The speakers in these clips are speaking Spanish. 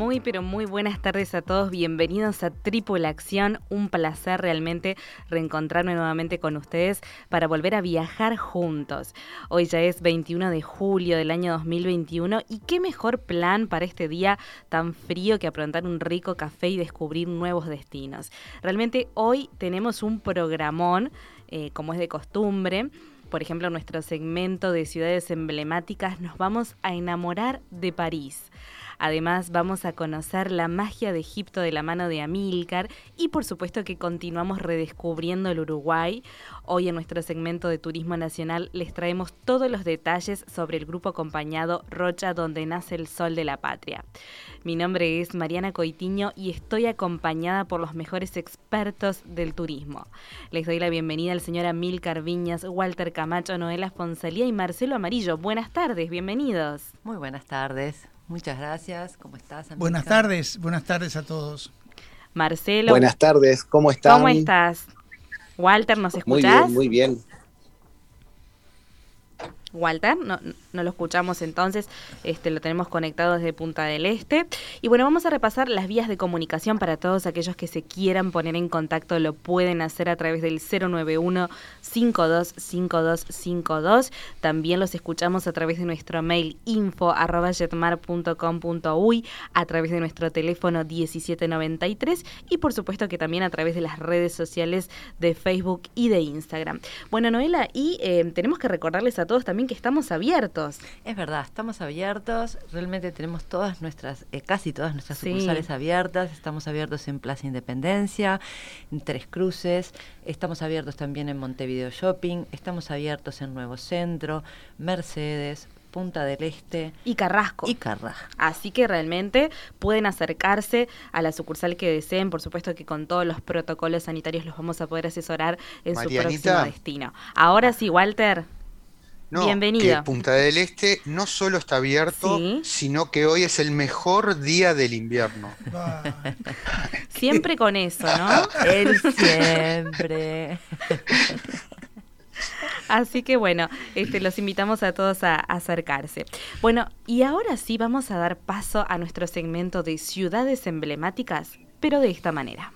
Muy, pero muy buenas tardes a todos. Bienvenidos a Tripulación. Un placer realmente reencontrarme nuevamente con ustedes para volver a viajar juntos. Hoy ya es 21 de julio del año 2021 y qué mejor plan para este día tan frío que aprontar un rico café y descubrir nuevos destinos. Realmente hoy tenemos un programón, eh, como es de costumbre por ejemplo, nuestro segmento de ciudades emblemáticas, nos vamos a enamorar de París. Además, vamos a conocer la magia de Egipto de la mano de Amílcar y por supuesto que continuamos redescubriendo el Uruguay. Hoy en nuestro segmento de Turismo Nacional les traemos todos los detalles sobre el grupo acompañado Rocha donde nace el sol de la patria. Mi nombre es Mariana Coitiño y estoy acompañada por los mejores expertos del turismo. Les doy la bienvenida al señor Amílcar Viñas, Walter Camacho, Noela Fonsalía y Marcelo Amarillo. Buenas tardes, bienvenidos. Muy buenas tardes. Muchas gracias. ¿Cómo estás? Amiga? Buenas tardes, buenas tardes a todos. Marcelo. Buenas tardes, ¿cómo están? ¿Cómo estás? Walter, ¿nos escuchás? Muy bien, muy bien. Walter, no, no, lo escuchamos entonces, este, lo tenemos conectado desde Punta del Este. Y bueno, vamos a repasar las vías de comunicación para todos aquellos que se quieran poner en contacto, lo pueden hacer a través del 091-525252. También los escuchamos a través de nuestro mail info arroba a través de nuestro teléfono 1793 y por supuesto que también a través de las redes sociales de Facebook y de Instagram. Bueno, Noela, y eh, tenemos que recordarles a todos también que estamos abiertos. Es verdad, estamos abiertos. Realmente tenemos todas nuestras, eh, casi todas nuestras sí. sucursales abiertas. Estamos abiertos en Plaza Independencia, en Tres Cruces. Estamos abiertos también en Montevideo Shopping. Estamos abiertos en Nuevo Centro, Mercedes, Punta del Este y Carrasco. Y Carrasco. Así que realmente pueden acercarse a la sucursal que deseen, por supuesto que con todos los protocolos sanitarios los vamos a poder asesorar en Marianita. su próximo destino. Ahora sí, Walter. No, Bienvenido. que Punta del Este no solo está abierto, Sí. sino que hoy es el mejor día del invierno. Siempre con eso, ¿no? Él siempre. Así que bueno, este, los invitamos a todos a, a acercarse. Bueno, y ahora sí vamos a dar paso a nuestro segmento de ciudades emblemáticas, pero de esta manera.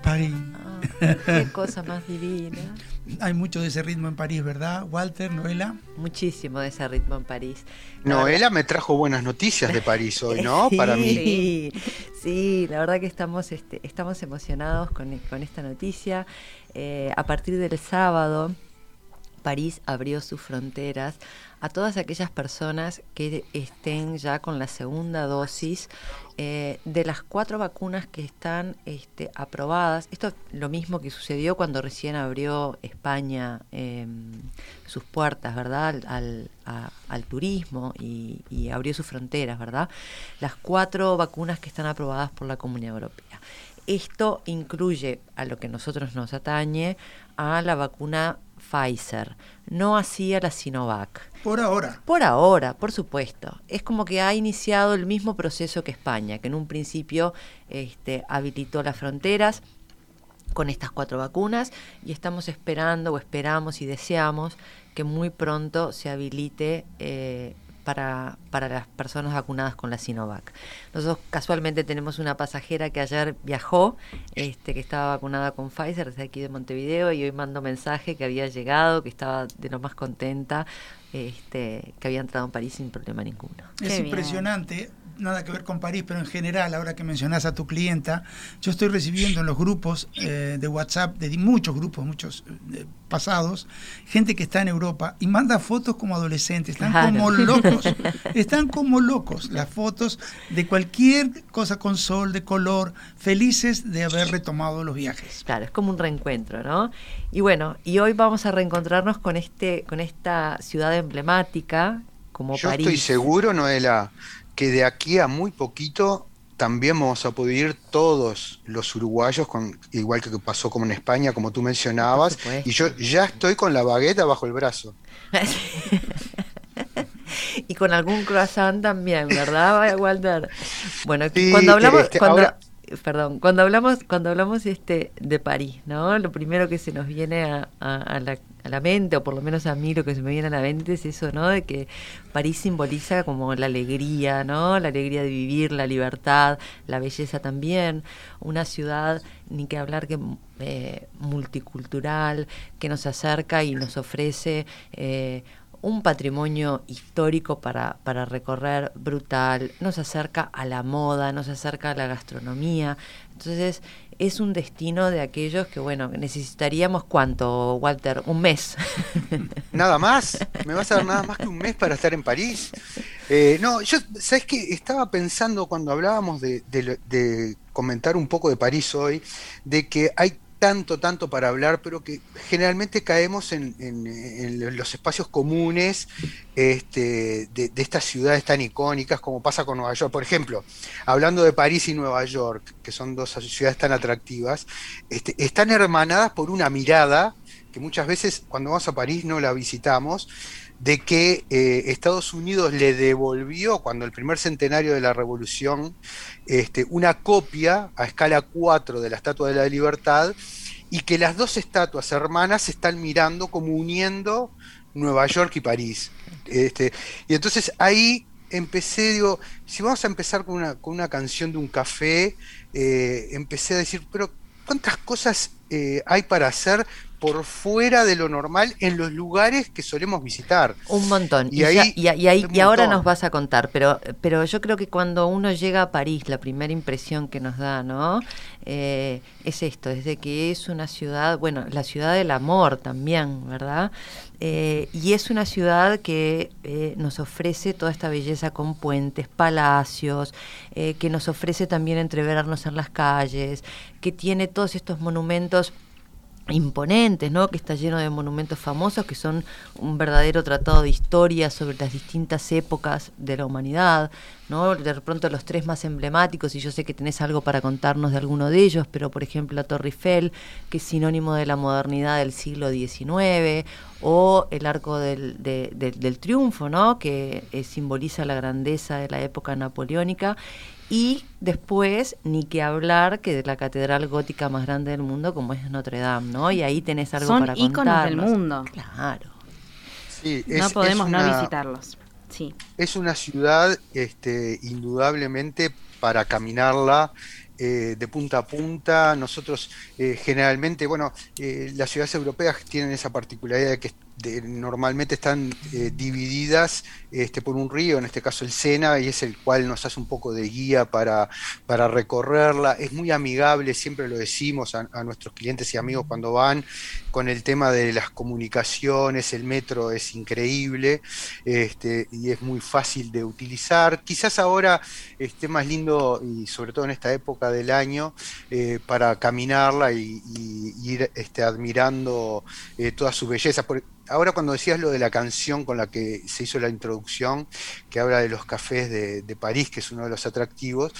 París. Ah, qué cosa más divina. Hay mucho de ese ritmo en París, ¿verdad? Walter, Noela. Muchísimo de ese ritmo en París. La Noela me trajo buenas noticias de París hoy, ¿no? Sí, Para mí. Sí, sí, la verdad que estamos, este, estamos emocionados con, con esta noticia. Eh, a partir del sábado, París abrió sus fronteras a todas aquellas personas que estén ya con la segunda dosis eh, de las cuatro vacunas que están este, aprobadas. Esto es lo mismo que sucedió cuando recién abrió España eh, sus puertas, ¿verdad? Al, turismo y, y abrió sus fronteras, ¿verdad? Las cuatro vacunas que están aprobadas por la Comunidad Europea. esto incluye a lo que nosotros nos atañe a la vacuna Pfizer, no así a la Sinovac. Por ahora. Por ahora, por supuesto. Es como que ha iniciado el mismo proceso que España, que en un principio este, habilitó las fronteras con estas cuatro vacunas y estamos esperando o esperamos y deseamos que muy pronto se habilite eh, para, para las personas vacunadas con la Sinovac. Nosotros casualmente tenemos una pasajera que ayer viajó, este, que estaba vacunada con Pfizer desde aquí de Montevideo y hoy mandó mensaje que había llegado, que estaba de lo más contenta, este, que había entrado en París sin problema ninguno. Es Qué bien. Nada que ver con París, pero en general, ahora que mencionás a tu clienta, yo estoy recibiendo en los grupos eh, de WhatsApp, de muchos grupos, muchos eh, pasados, gente que está en Europa y manda fotos como adolescentes, están Claro. como locos, están como locos las fotos de cualquier cosa con sol, de color, felices de haber retomado los viajes. Claro, es como un reencuentro, ¿no? Y bueno, y hoy vamos a reencontrarnos con este, con esta ciudad emblemática como Yo París. estoy seguro, Noela, que de aquí a muy poquito también vamos a poder ir todos los uruguayos, con, igual que pasó como en España, como tú mencionabas, y yo ya estoy con la bagueta bajo el brazo. y con algún croissant también, ¿verdad, Walter? Bueno, Sí, cuando hablamos, este, cuando, ahora- perdón, cuando hablamos, cuando hablamos este de París, ¿no? Lo primero que se nos viene a, la mente, o por lo menos a mí lo que se me viene a la mente es eso, ¿no? De que París simboliza como la alegría, ¿no? La alegría de vivir, la libertad, la belleza también. Una ciudad, ni que hablar que eh, multicultural, que nos acerca y nos ofrece eh, un patrimonio histórico para, para recorrer brutal, nos acerca a la moda, nos acerca a la gastronomía. Entonces es un destino de aquellos que, bueno, necesitaríamos cuánto, Walter, un mes. Nada más, me vas a dar nada más que un mes para estar en París. Eh, no, yo, ¿sabes qué? Estaba pensando cuando hablábamos de, de comentar un poco de París hoy, de que hay tanto, tanto para hablar, pero que generalmente caemos en, los espacios comunes este, de, de estas ciudades tan icónicas como pasa con Nueva York. Por ejemplo, hablando de París y Nueva York, que son dos ciudades tan atractivas, este, están hermanadas por una mirada que muchas veces cuando vamos a París no la visitamos, de que eh, Estados Unidos le devolvió, cuando el primer centenario de la revolución, este, una copia a escala 4 de la Estatua de la Libertad, y que las dos estatuas hermanas se están mirando como uniendo Nueva York y París. Este, y entonces ahí empecé, digo, si vamos a empezar con una, con una canción de un café, eh, empecé a decir, pero ¿cuántas cosas eh, hay para hacer por fuera de lo normal en los lugares que solemos visitar? Un montón. Y Y, ahí- ya- y, y ahí- y ahora montón. nos vas a contar, pero, pero yo creo que cuando uno llega a París, la primera impresión que nos da, ¿no? Eh, es esto, es de que es una ciudad, bueno, la ciudad del amor también, ¿verdad? Eh, y es una ciudad que eh, nos ofrece toda esta belleza con puentes, palacios, eh, que nos ofrece también entreverarnos en las calles, que tiene todos estos monumentos imponentes, ¿no? Que está lleno de monumentos famosos que son un verdadero tratado de historia sobre las distintas épocas de la humanidad, ¿no? De pronto los tres más emblemáticos y yo sé que tenés algo para contarnos de alguno de ellos, pero por ejemplo la Torre Eiffel, que es sinónimo de la modernidad del siglo XIX, o el Arco del, de- de- del Triunfo, ¿no? Que eh, simboliza la grandeza de la época napoleónica y después, ni que hablar que de la catedral gótica más grande del mundo como es Notre Dame, ¿no? Y ahí tenés algo Son para íconos del mundo. Claro. Sí, es- no es podemos no una- visitarlos. Sí. Es una ciudad, este, indudablemente, para caminarla eh, de punta a punta. Nosotros eh, generalmente, bueno, eh, las ciudades europeas tienen esa particularidad de que normalmente están eh, divididas este, por un río, en este caso el Sena, y es el cual nos hace un poco de guía para, para recorrerla. Es muy amigable, siempre lo decimos a, nuestros clientes y amigos cuando van, con el tema de las comunicaciones, el metro es increíble este, y es muy fácil de utilizar. Quizás ahora esté más lindo, y sobre todo en esta época del año, eh, para caminarla y, ir este, admirando eh, toda su belleza. Ahora cuando decías lo de la canción con la que se hizo la introducción, que habla de los cafés de, París, que es uno de los atractivos,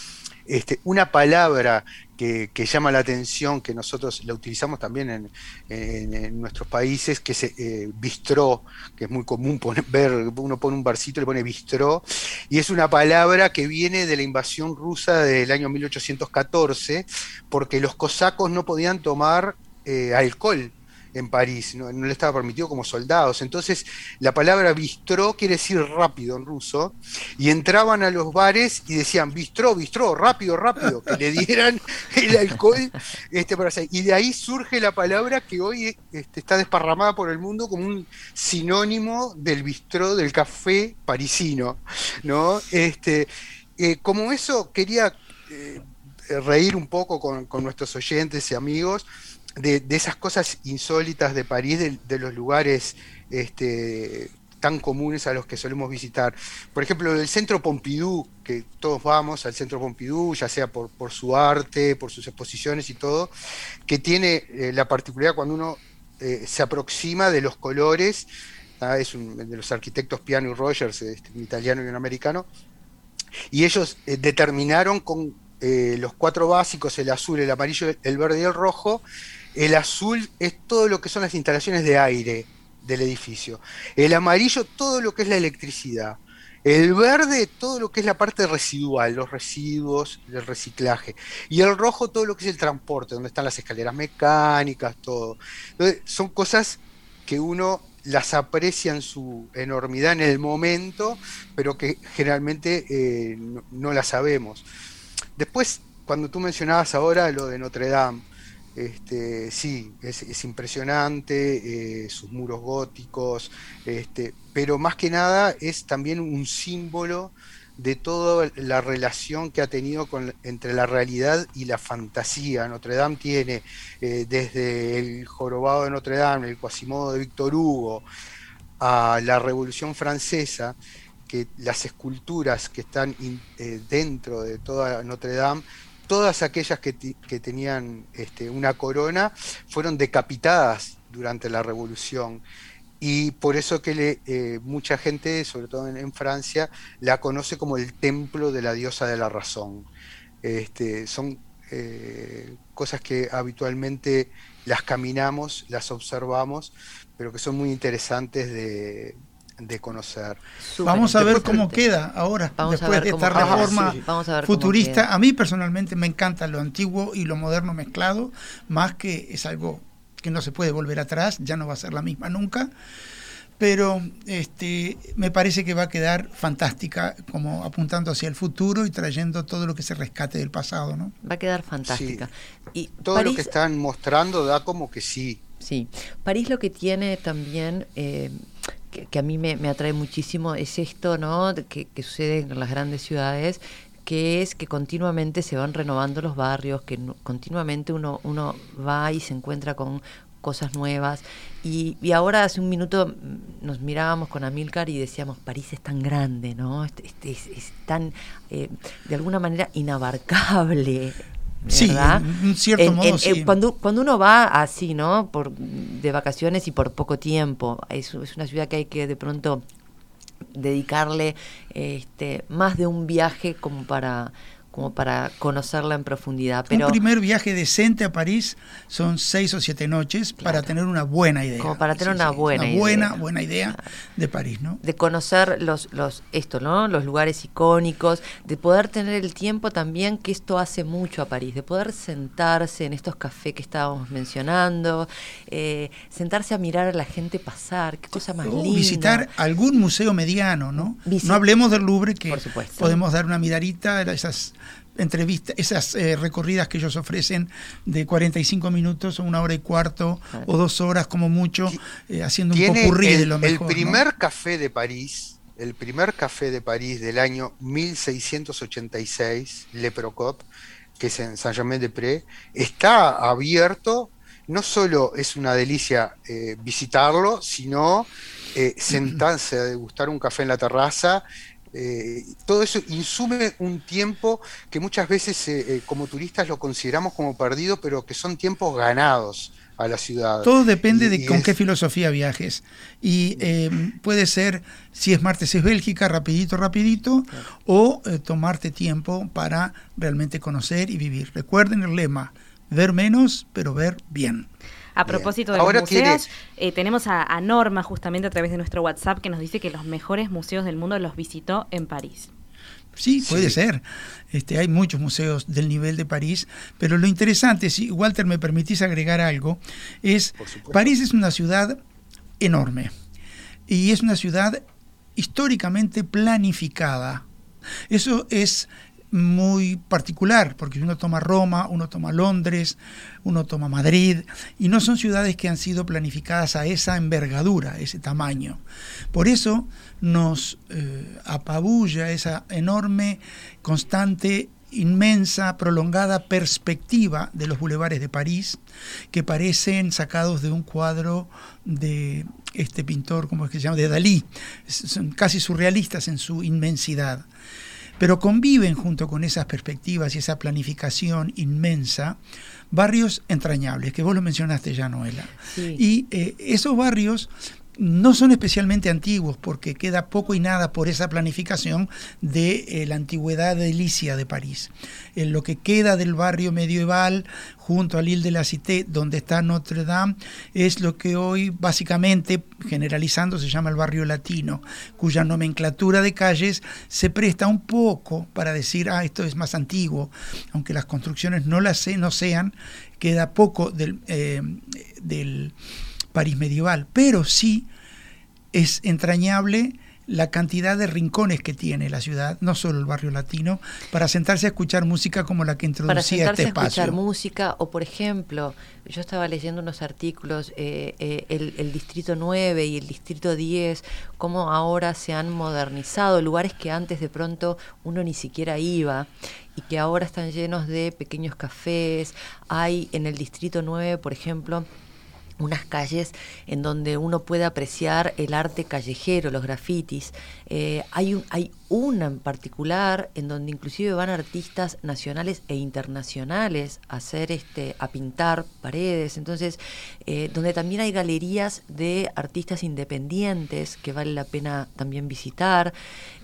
este, una palabra que, llama la atención, que nosotros la utilizamos también en, nuestros países, que es eh, bistró, que es muy común poner, ver, uno pone un barcito y le pone bistró, y es una palabra que viene de la invasión rusa del año 1814, porque los cosacos no podían tomar eh, alcohol en París, no, le estaba permitido como soldados. Entonces, la palabra bistró quiere decir rápido en ruso, y entraban a los bares y decían bistró, bistró, rápido, rápido, que le dieran el alcohol este, para Y de ahí surge la palabra que hoy este, está desparramada por el mundo como un sinónimo del bistró, del café parisino. ¿no? Este, eh, como eso, quería eh, reír un poco con nuestros oyentes y amigos de, esas cosas insólitas de París, de, los lugares este, tan comunes a los que solemos visitar. Por ejemplo, el centro Pompidou, que todos vamos al centro Pompidou, ya sea por, su arte, por sus exposiciones y todo, que tiene eh, la particularidad cuando uno eh, se aproxima de los colores, es de los arquitectos Piano y Rogers, este, un italiano y un americano, y ellos eh, determinaron con los cuatro básicos, el azul, el amarillo, el verde y el rojo, el azul es todo lo que son las instalaciones de aire del edificio. El amarillo, todo lo que es la electricidad. El verde, todo lo que es la parte residual, los residuos, el reciclaje. Y el rojo, todo lo que es el transporte, donde están las escaleras mecánicas, todo. Entonces, son cosas que uno las aprecia en su enormidad en el momento, pero que generalmente eh, no, las sabemos. Después, cuando tú mencionabas ahora lo de Notre Dame, este, sí, es, impresionante, eh, sus muros góticos, este, pero más que nada es también un símbolo de toda la relación que ha tenido entre la realidad y la fantasía. Notre Dame tiene eh, desde el jorobado de Notre Dame, el Quasimodo de Víctor Hugo, a la Revolución Francesa, que las esculturas que están eh, dentro de toda Notre Dame todas aquellas que, tenían este, una corona fueron decapitadas durante la revolución. Y por eso que eh, mucha gente, sobre todo en, Francia, la conoce como el templo de la diosa de la razón. Este, son eh, cosas que habitualmente las caminamos, las observamos, pero que son muy interesantes de, de conocer. Vamos a ver cómo queda ahora, después de esta reforma futurista. A mí personalmente me encanta lo antiguo y lo moderno mezclado, más que es algo que no se puede volver atrás, ya no va a ser la misma nunca. Pero este, me parece que va a quedar fantástica, como apuntando hacia el futuro y trayendo todo lo que se rescate del pasado, ¿no? Va a quedar fantástica. Y todo lo que están mostrando da como que sí. Sí, París lo que tiene también eh, que, a mí me, atrae muchísimo es esto, ¿no? Que, sucede en las grandes ciudades, que es que continuamente se van renovando los barrios, que continuamente uno, uno va y se encuentra con cosas nuevas. Y, ahora hace un minuto nos mirábamos con Amilcar y decíamos, París es tan grande, ¿no? Este, este es, tan, eh, de alguna manera, inabarcable. Sí, en cierto modo, sí. cuando, cuando uno va así, ¿no? Por, de vacaciones y por poco tiempo, es, es una ciudad que hay que de pronto dedicarle este, más de un viaje como para como para conocerla en profundidad. Pero, un primer viaje decente a París son seis o siete noches para tener una buena idea. Como para tener una buena idea. Buena, buena idea de París, ¿no? De conocer los, los, esto, ¿no? Los lugares icónicos, de poder tener el tiempo también, que esto hace mucho a París, de poder sentarse en estos cafés que estábamos mencionando, eh, sentarse a mirar a la gente pasar, qué cosa más linda. Visitar algún museo mediano, ¿no? no hablemos del Louvre, que podemos dar una miradita a esas entrevistas, esas eh, recorridas que ellos ofrecen de 45 minutos o una hora y cuarto o dos horas como mucho, eh, haciendo un popurrí el, de lo mejor. El primer café de París, el primer café de París del año 1686, Le Procop, que es en Saint-Germain-des-Prés, está abierto. No solo es una delicia eh, visitarlo, sino sentarse a degustar un café en la terraza eh, todo eso insume un tiempo que muchas veces eh, eh, como turistas lo consideramos como perdido, pero que son tiempos ganados a la ciudad. Todo depende de con qué filosofía viajes. Y eh, puede ser, si es martes es Bélgica, rapidito, rapidito, o tomarte tiempo para realmente conocer y vivir. Recuerden el lema, ver menos, pero ver bien. A propósito de los museos, eh, tenemos a, Norma justamente a través de nuestro WhatsApp que nos dice que los mejores museos del mundo los visitó en París. Sí, puede ser. Este, hay muchos museos del nivel de París, pero lo interesante, si Walter me permitís agregar algo, es París es una ciudad enorme y es una ciudad históricamente planificada. Eso es muy particular, porque uno toma Roma, uno toma Londres, uno toma Madrid, y no son ciudades que han sido planificadas a esa envergadura, ese tamaño. Por eso nos eh, apabulla esa enorme, constante inmensa, prolongada perspectiva de los bulevares de París, que parecen sacados de un cuadro de este pintor, ¿cómo es que se llama? De Dalí, son casi surrealistas en su inmensidad pero conviven junto con esas perspectivas y esa planificación inmensa barrios entrañables, que vos lo mencionaste ya, Noela. Y eh, esos barrios no son especialmente antiguos porque queda poco y nada por esa planificación de eh, la antigüedad edilicia de París. En lo que queda del barrio medieval junto al Ile de la Cité, donde está Notre Dame, es lo que hoy básicamente, generalizando, se llama el barrio latino, cuya nomenclatura de calles se presta un poco para decir, ah, esto es más antiguo, aunque las construcciones no las no sean, queda poco del, eh, del París medieval, pero sí es entrañable la cantidad de rincones que tiene la ciudad, no solo el barrio latino, para sentarse a escuchar música como la que introducía este espacio. Para sentarse a escuchar música, o por ejemplo, yo estaba leyendo unos artículos, eh, eh, el, el, Distrito 9 y el Distrito 10, cómo ahora se han modernizado, lugares que antes de pronto uno ni siquiera iba y que ahora están llenos de pequeños cafés. Hay en el Distrito 9, por ejemplo, unas calles en donde uno puede apreciar el arte callejero, los grafitis. Eh, hay, un, hay una en particular en donde inclusive van artistas nacionales e internacionales a hacer este a pintar paredes. Entonces eh, donde también hay galerías de artistas independientes que vale la pena también visitar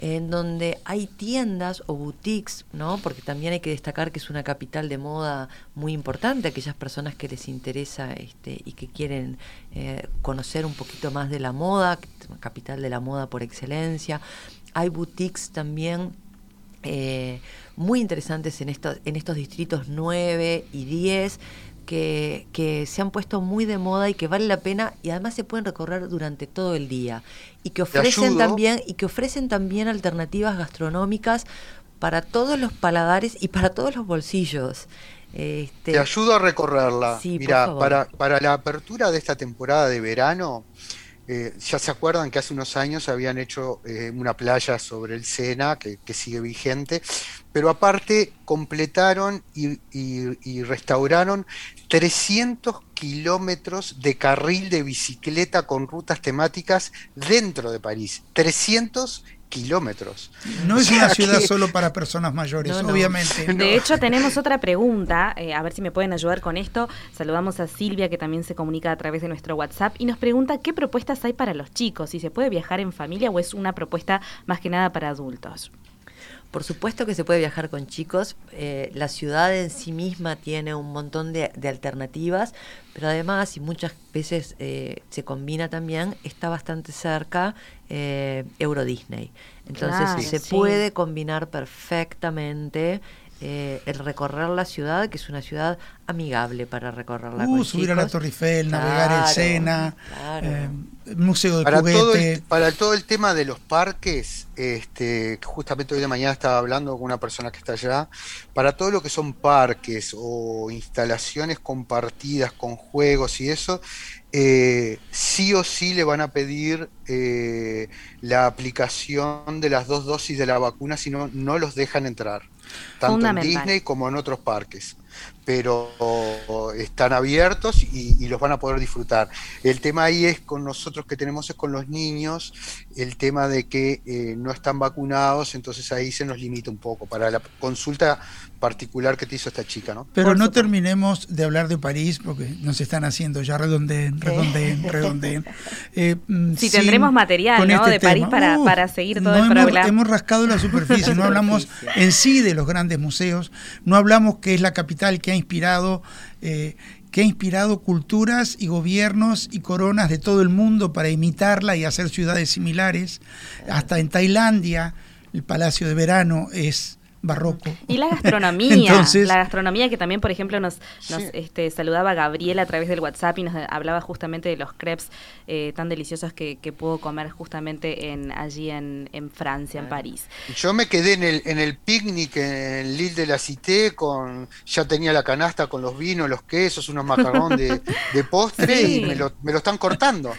en donde hay tiendas o boutiques no porque también hay que destacar que es una capital de moda muy importante aquellas personas que les interesa este y que quieren eh, conocer un poquito más de la moda capital de la moda por excelencia hay boutiques también eh, muy interesantes en estos, en estos distritos 9 y 10 que, que, se han puesto muy de moda y que vale la pena y además se pueden recorrer durante todo el día y que ofrecen también y que ofrecen también alternativas gastronómicas para todos los paladares y para todos los bolsillos. Este, Te ayudo a recorrerla. Mira, para, para la apertura de esta temporada de verano, eh, ya se acuerdan que hace unos años habían hecho eh, una playa sobre el Sena, que, sigue vigente, pero aparte completaron y, restauraron 300 kilómetros de carril de bicicleta con rutas temáticas dentro de París. 300 kilómetros. No es una ciudad solo para personas mayores, obviamente. De hecho, tenemos otra pregunta, eh, a ver si me pueden ayudar con esto. Saludamos a Silvia, que también se comunica a través de nuestro WhatsApp, y nos pregunta qué propuestas hay para los chicos, si se puede viajar en familia o es una propuesta más que nada para adultos. Por supuesto que se puede viajar con chicos. Eh, la ciudad en sí misma tiene un montón de, alternativas, pero además, y muchas veces eh, se combina también, está bastante cerca eh, Euro Disney. Entonces se puede combinar perfectamente eh, el recorrer la ciudad, que es una ciudad amigable para recorrerla. Uh, subir a la Torre Eiffel, navegar el Sena, eh, museo de para juguete. Todo para todo el tema de los parques, este, justamente hoy de mañana estaba hablando con una persona que está allá, para todo lo que son parques o instalaciones compartidas con juegos y eso, eh, sí o sí le van a pedir la aplicación de las dos dosis de la vacuna, si no, no los dejan entrar tanto en Disney como en otros parques. pero están abiertos y, los van a poder disfrutar. El tema ahí es con nosotros que tenemos es con los niños, el tema de que eh, no están vacunados, entonces ahí se nos limita un poco para la consulta particular que te hizo esta chica, ¿no? Pero no terminemos de hablar de París porque nos están haciendo ya redondeen, redondeen, redondeen. Eh, mm, sí, tendremos material, ¿no? Este de París para, uh, para, seguir todo el hemos, programa. Hemos rascado la superficie, no hablamos en sí de los grandes museos, no hablamos que es la capital que ha inspirado eh, que ha inspirado culturas y gobiernos y coronas de todo el mundo para imitarla y hacer ciudades similares. Hasta en Tailandia, el Palacio de Verano es barroco. Y la gastronomía, la gastronomía que también, por ejemplo, nos, nos este, saludaba Gabriela a través del WhatsApp y nos hablaba justamente de los crepes eh, tan deliciosos que, que, pudo comer justamente en allí en, en Francia, en París. Yo me quedé en el, en el picnic en Lille de la Cité, con, ya tenía la canasta con los vinos, los quesos, unos macarrón de, de postre y me lo, me lo están cortando.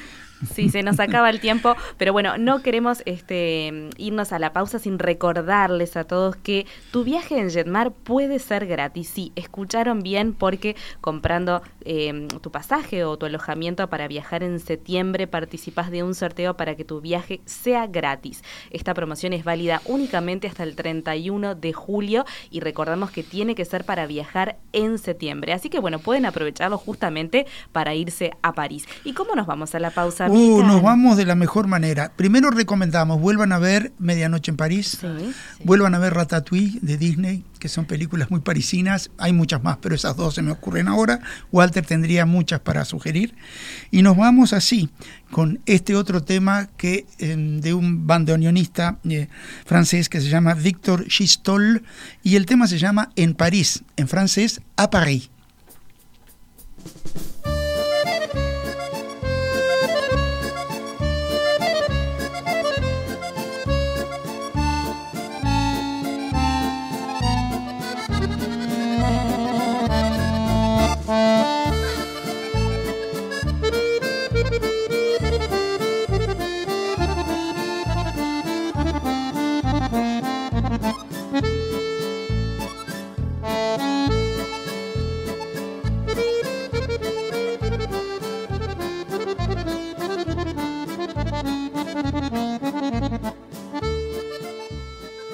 Sí, se nos acaba el tiempo, pero bueno, no queremos este, irnos a la pausa sin recordarles a todos que tu viaje en Jetmar puede ser gratis. Sí, escucharon bien porque comprando em, tu pasaje o tu alojamiento para viajar en septiembre participas de un sorteo para que tu viaje sea gratis. Esta promoción es válida únicamente hasta el 31 de julio y recordamos que tiene que ser para viajar en septiembre. Así que bueno, pueden aprovecharlo justamente para irse a París. ¿Y cómo nos vamos a la pausa? Uh, nos vamos de la mejor manera. Primero recomendamos, vuelvan a ver Medianoche en París, vuelvan a ver Ratatouille de Disney, que son películas muy parisinas. Hay muchas más, pero esas dos se me ocurren ahora. Walter tendría muchas para sugerir. Y nos vamos así, con este otro tema que em, de un bandoneonista eh, francés que se llama Victor Gistol, y el tema se llama En París, en francés, a Paris.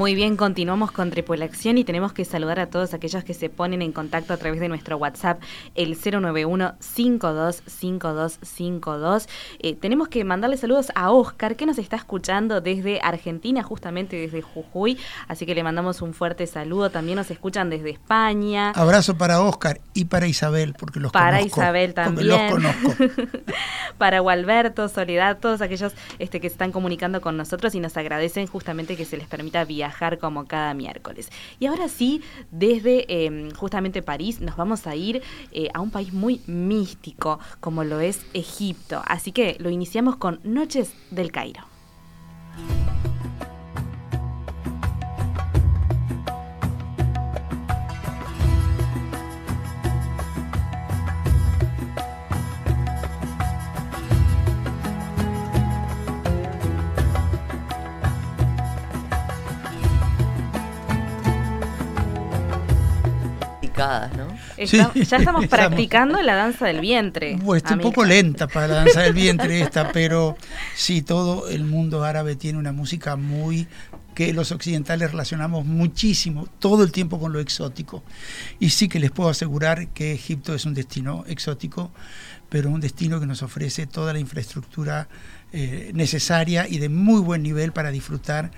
Muy bien, continuamos con Tripulación y tenemos que saludar a todos aquellos que se ponen en contacto a través de nuestro WhatsApp, el 091-525252. Eh, tenemos que mandarle saludos a Oscar, que nos está escuchando desde Argentina, justamente desde Jujuy. Así que le mandamos un fuerte saludo. También nos escuchan desde España. Abrazo para Oscar y para Isabel, porque los para Isabel también. Los conozco. para Gualberto, Soledad, todos aquellos este, que están comunicando con nosotros y nos agradecen justamente que se les permita viajar como cada miércoles. Y ahora sí, desde em, justamente París nos vamos a ir eh, a un país muy místico como lo es Egipto. Así que lo iniciamos con Noches del Cairo. Ya estamos practicando la danza del vientre. Pues un poco lenta para la danza del vientre esta, pero sí, todo el mundo árabe tiene una música muy que los occidentales relacionamos muchísimo, todo el tiempo con lo exótico. Y sí que les puedo asegurar que Egipto es un destino exótico, pero un destino que nos ofrece toda la infraestructura eh, necesaria y de muy buen nivel para disfrutar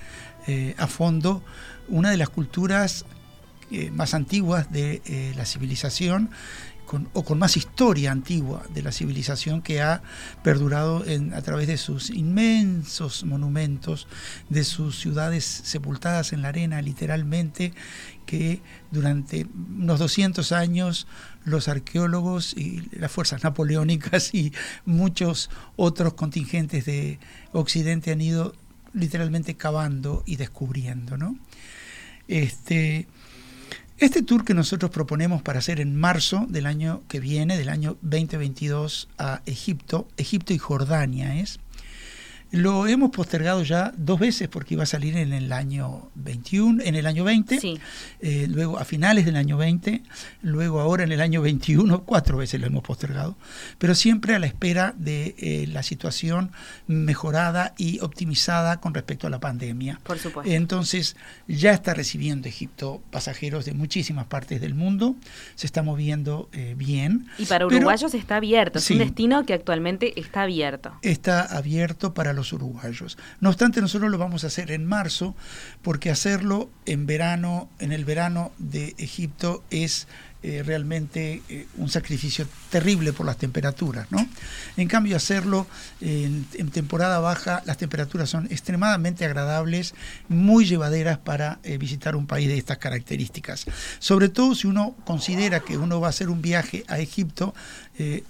eh, a fondo una de las culturas más antiguas de la civilización o con más historia antigua de la civilización que ha perdurado a través de sus inmensos monumentos, de sus ciudades sepultadas en la arena literalmente, que durante unos 200 años los arqueólogos y las fuerzas napoleónicas y muchos otros contingentes de Occidente han ido literalmente cavando y descubriendo. ¿no? Este, este tour que nosotros proponemos para hacer en marzo del año que viene, del año 2022 a Egipto, Egipto y Jordania es, lo hemos postergado ya dos veces porque iba a salir en el año 21, en el año 20, eh, luego a finales del año 20, luego ahora en el año 21, cuatro veces lo hemos postergado, pero siempre a la espera de eh, la situación mejorada y optimizada con respecto a la pandemia. Por supuesto. Entonces ya está recibiendo Egipto pasajeros de muchísimas partes del mundo, se está moviendo eh, bien. Y para uruguayos está abierto, es un destino que actualmente está abierto. Está abierto para los uruguayos. No obstante, nosotros lo vamos a hacer en marzo, porque hacerlo en verano, en el verano de Egipto, es eh, realmente eh, un sacrificio terrible por las temperaturas. ¿no? En cambio, hacerlo en, temporada baja, las temperaturas son extremadamente agradables, muy llevaderas para eh, visitar un país de estas características. Sobre todo si uno considera que uno va a hacer un viaje a Egipto,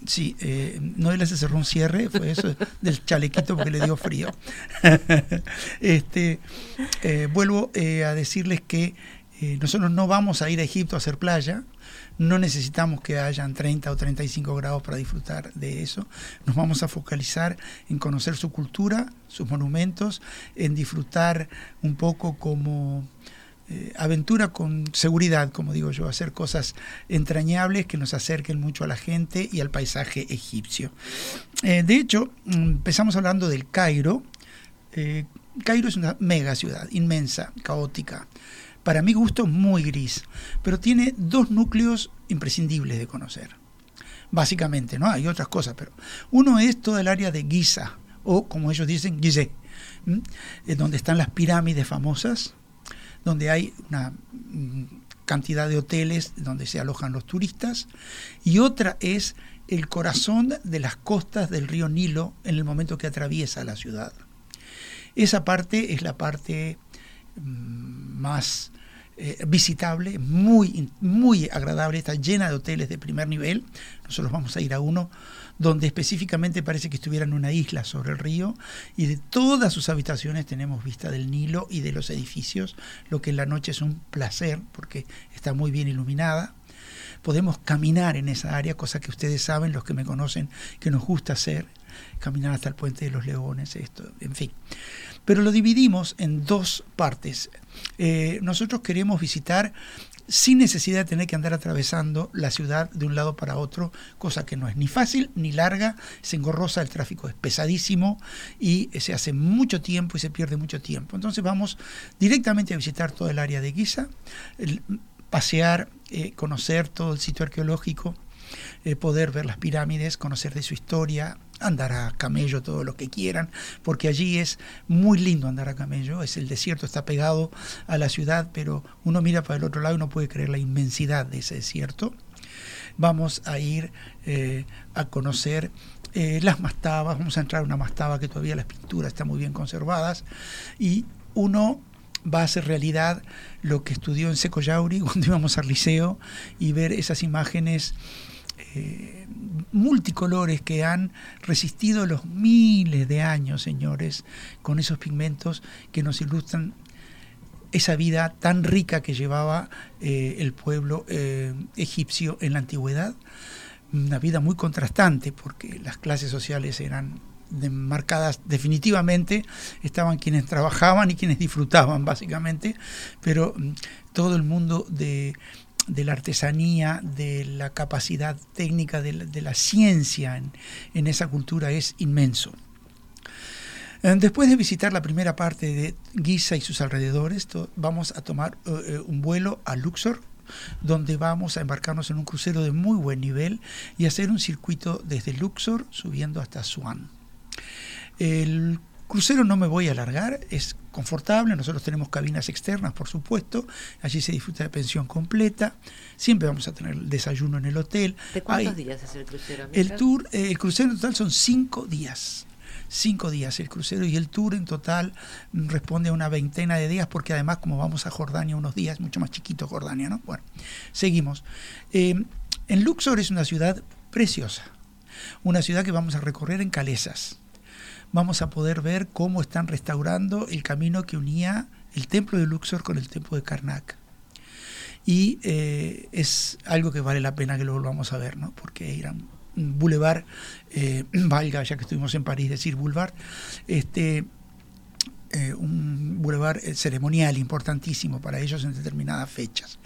sí, no le hace cerrar un cierre, fue eso del chalequito porque le dio frío. este, vuelvo a decirles que nosotros no vamos a ir a Egipto a hacer playa, no necesitamos que hayan 30 o 35 grados para disfrutar de eso. Nos vamos a focalizar en conocer su cultura, sus monumentos, en disfrutar un poco como eh, aventura con seguridad, como digo yo, hacer cosas entrañables que nos acerquen mucho a la gente y al paisaje egipcio. Eh, de hecho, empezamos hablando del Cairo. Eh, Cairo es una mega ciudad, inmensa, caótica para mi gusto muy gris, pero tiene dos núcleos imprescindibles de conocer. Básicamente, ¿no? Hay otras cosas, pero uno es todo el área de Giza, o como ellos dicen, Gizeh, donde están las pirámides famosas, donde hay una mm, cantidad de hoteles donde se alojan los turistas, y otra es el corazón de las costas del río Nilo en el momento que atraviesa la ciudad. Esa parte es la parte más eh, visitable, muy, muy agradable, está llena de hoteles de primer nivel. Nosotros vamos a ir a uno donde específicamente parece que estuviera en una isla sobre el río y de todas sus habitaciones tenemos vista del Nilo y de los edificios, lo que en la noche es un placer porque está muy bien iluminada. Podemos caminar en esa área, cosa que ustedes saben, los que me conocen, que nos gusta hacer, caminar hasta el puente de los leones, esto, en fin. Pero lo dividimos en dos partes. Eh, nosotros queremos visitar sin necesidad de tener que andar atravesando la ciudad de un lado para otro, cosa que no es ni fácil ni larga, es engorrosa, el tráfico es pesadísimo y se hace mucho tiempo y se pierde mucho tiempo. Entonces vamos directamente a visitar todo el área de Giza, pasear, eh, conocer todo el sitio arqueológico, eh, poder ver las pirámides, conocer de su historia, andar a camello todo lo que quieran, porque allí es muy lindo andar a camello, es el desierto, está pegado a la ciudad, pero uno mira para el otro lado y no puede creer la inmensidad de ese desierto. Vamos a ir eh, a conocer eh, las mastabas, vamos a entrar a una mastaba que todavía las pinturas están muy bien conservadas, y uno va a hacer realidad lo que estudió en Seco Yauri cuando íbamos al liceo y ver esas imágenes eh, multicolores que han resistido los miles de años, señores, con esos pigmentos que nos ilustran esa vida tan rica que llevaba eh, el pueblo eh, egipcio en la antigüedad. Una vida muy contrastante porque las clases sociales eran marcadas definitivamente, estaban quienes trabajaban y quienes disfrutaban básicamente, pero mm, todo el mundo de, de la artesanía, de la capacidad técnica, de la, ciencia en, esa cultura es inmenso. Eh, después de visitar la primera parte de Giza y sus alrededores, vamos a tomar eh, eh, un vuelo a Luxor, donde vamos a embarcarnos en un crucero de muy buen nivel y hacer un circuito desde Luxor subiendo hasta Swan. El crucero no me voy a alargar, es confortable, nosotros tenemos cabinas externas, por supuesto, allí se disfruta de pensión completa, siempre vamos a tener el desayuno en el hotel. ¿De cuántos días es el crucero? El tour, eh, el crucero en total son cinco días cinco días el crucero y el tour en total responde a una veintena de días porque además como vamos a Jordania unos días, mucho más chiquito Jordania, ¿no? Bueno, seguimos. Eh, en Luxor es una ciudad preciosa, una ciudad que vamos a recorrer en calesas. Vamos a poder ver cómo están restaurando el camino que unía el templo de Luxor con el templo de Karnak. Y eh, es algo que vale la pena que lo volvamos a ver, ¿no? porque eran boulevard, eh, valga, ya que estuvimos en París, decir boulevard, este, eh, un boulevard eh, ceremonial importantísimo para ellos en determinadas fechas.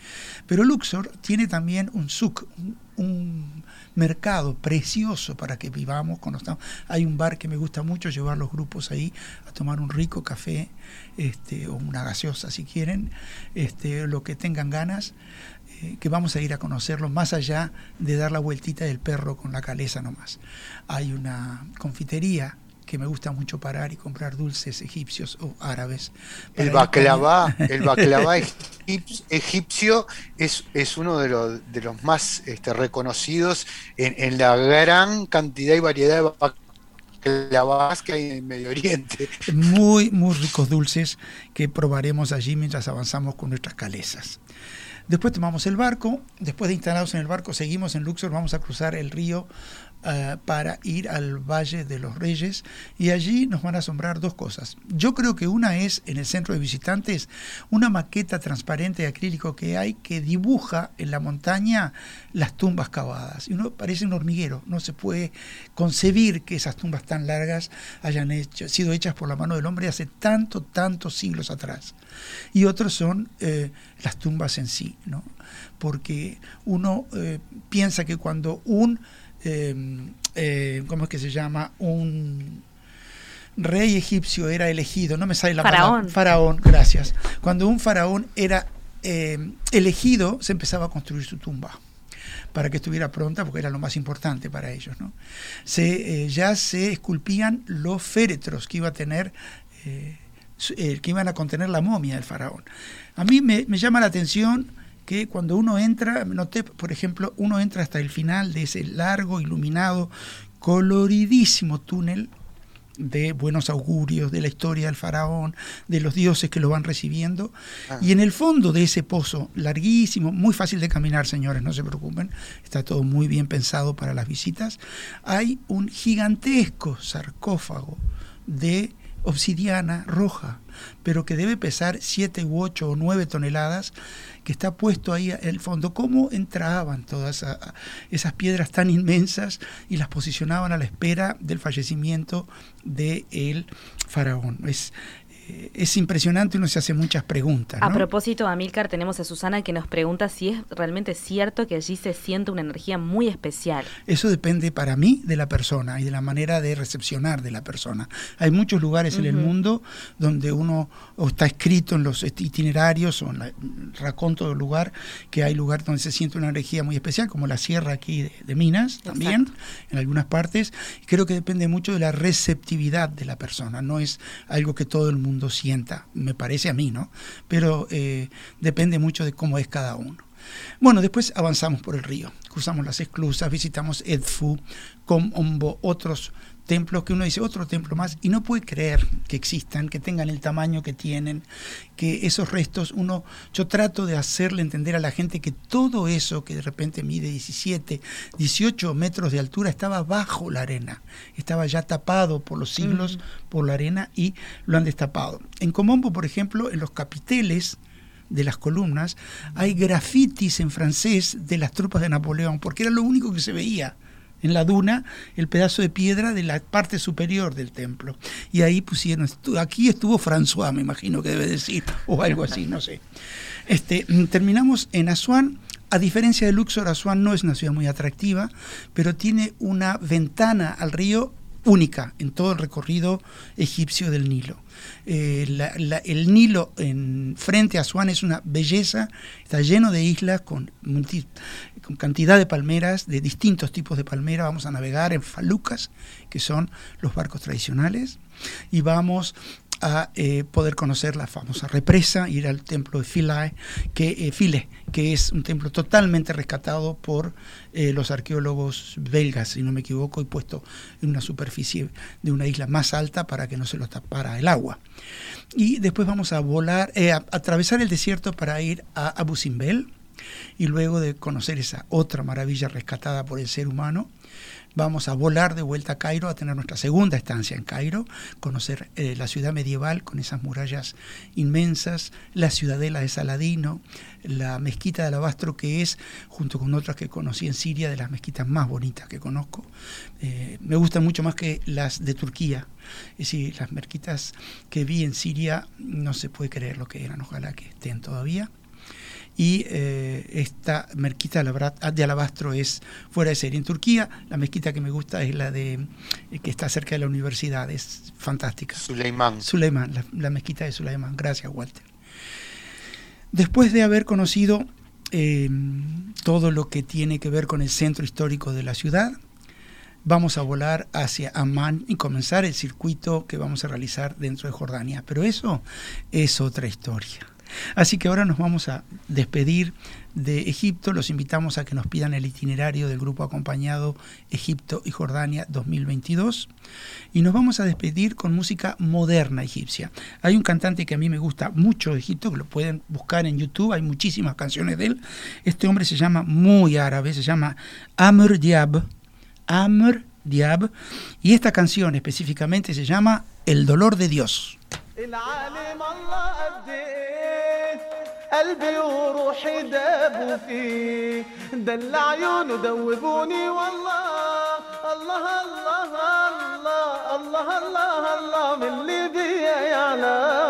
Pero Luxor tiene también un souk, un, mercado precioso para que vivamos cuando estamos. Hay un bar que me gusta mucho llevar los grupos ahí a tomar un rico café este, o una gaseosa si quieren, este, lo que tengan ganas. Eh, que vamos a ir a conocerlo más allá de dar la vueltita del perro con la caleza nomás. Hay una confitería que me gusta mucho parar y comprar dulces egipcios o árabes. El baklava, el baklava egipcio es, es uno de los, de los más este, reconocidos en, en, la gran cantidad y variedad de baklavas que hay en Medio Oriente. Muy, muy ricos dulces que probaremos allí mientras avanzamos con nuestras calezas. Después tomamos el barco, después de instalados en el barco seguimos en Luxor, vamos a cruzar el río uh, para ir al Valle de los Reyes y allí nos van a asombrar dos cosas. Yo creo que una es en el centro de visitantes una maqueta transparente de acrílico que hay que dibuja en la montaña las tumbas cavadas. Y uno parece un hormiguero, no se puede concebir que esas tumbas tan largas hayan sido hechas por la mano del hombre hace tanto, tantos siglos atrás y otros son eh, las tumbas en sí, ¿no? porque uno eh, piensa que cuando un, eh, ¿cómo es que se llama? Un rey egipcio era elegido, no me sale la faraón. palabra, faraón, gracias. Cuando un faraón era em, elegido, se empezaba a construir su tumba para que estuviera pronta, porque era lo más importante para ellos. ¿no? Se, ya se esculpían los féretros que iba a tener eh, que iban a contener la momia del faraón. A mí me, llama la atención que cuando uno entra, noté, por ejemplo, uno entra hasta el final de ese largo, iluminado, coloridísimo túnel de buenos augurios, de la historia del faraón, de los dioses que lo van recibiendo. Ah. Y en el fondo de ese pozo, larguísimo, muy fácil de caminar, señores, no se preocupen, está todo muy bien pensado para las visitas, hay un gigantesco sarcófago de obsidiana roja, pero que debe pesar 7 u 8 o 9 toneladas, que está puesto ahí en el fondo. ¿Cómo entraban todas esas piedras tan inmensas y las posicionaban a la espera del fallecimiento del faraón? Es, es impresionante, uno se hace muchas preguntas. A propósito, Amilcar, tenemos a Susana que nos pregunta si es realmente cierto que allí se siente una energía muy especial. Eso depende para mí de la persona y de la manera de recepcionar de la persona. Hay muchos lugares en el mundo donde uno o está escrito en los itinerarios o en el raconto del lugar que hay lugares donde se siente una energía muy especial, como la sierra aquí de, Minas también, en algunas partes. Creo que depende mucho de la receptividad de la persona, no es algo que todo el mundo sienta, me parece a mí, ¿no? Pero eh, depende mucho de cómo es cada uno. Bueno, después avanzamos por el río, cruzamos las esclusas, visitamos Edfu, Comombo, otros templos que uno dice otro templo más y no puede creer que existan, que tengan el tamaño que tienen, que esos restos, uno, yo trato de hacerle entender a la gente que todo eso que de repente mide 17, 18 metros de altura estaba bajo la arena, estaba ya tapado por los siglos por la arena y lo han destapado. En Comombo, por ejemplo, en los capiteles, de las columnas, hay grafitis en francés de las tropas de Napoleón, porque era lo único que se veía en la duna el pedazo de piedra de la parte superior del templo. Y ahí pusieron, aquí estuvo François, me imagino que debe decir, o algo así, no sé. Este, terminamos en Asuán. A diferencia de Luxor, Asuán no es una ciudad muy atractiva, pero tiene una ventana al río única en todo el recorrido egipcio del Nilo. Eh, el Nilo en frente a Asuán es una belleza, está lleno de islas con, con cantidad de palmeras, de distintos tipos de palmeras. Vamos a navegar en falucas, que son los barcos tradicionales, y vamos a eh, poder conocer la famosa represa, ir al templo de Philae, que, eh, que es un templo totalmente rescatado por eh, los arqueólogos belgas, si no me equivoco, y puesto en una superficie de una isla más alta para que no se lo tapara el agua. Y después vamos a volar, a, atravesar el desierto para ir a Abu Simbel, y luego de conocer esa otra maravilla rescatada por el ser humano, Vamos a volar de vuelta a Cairo, a tener nuestra segunda estancia en Cairo, conocer eh, la ciudad medieval con esas murallas inmensas, la ciudadela de Saladino, la mezquita de Alabastro, que es, junto con otras que conocí en Siria, de las mezquitas más bonitas que conozco. Eh, me gustan mucho más que las de Turquía. Es decir, las mezquitas que vi en Siria no se puede creer lo que eran, ojalá que estén todavía y eh, esta mezquita de alabastro es fuera de serie. En Turquía la mezquita que me gusta es la de eh, que está cerca de la universidad, es fantástica. Suleimán. Suleimán, la, mezquita de Suleimán. Gracias, Walter. Después de haber conocido eh, todo lo que tiene que ver con el centro histórico de la ciudad, vamos a volar hacia Amán y comenzar el circuito que vamos a realizar dentro de Jordania. Pero eso es otra historia. Así que ahora nos vamos a despedir de Egipto. Los invitamos a que nos pidan el itinerario del grupo acompañado Egipto y Jordania 2022. Y nos vamos a despedir con música moderna egipcia. Hay un cantante que a mí me gusta mucho de Egipto, que lo pueden buscar en YouTube, hay muchísimas canciones de él. Este hombre se llama muy árabe, se llama Amr Diab. Amr Diab. Y esta canción específicamente se llama El dolor de Dios. قلبي وروحي دابوا فيه. دل عيونه دوبوني والله. الله الله الله الله الله الله من اللي بيا يعلم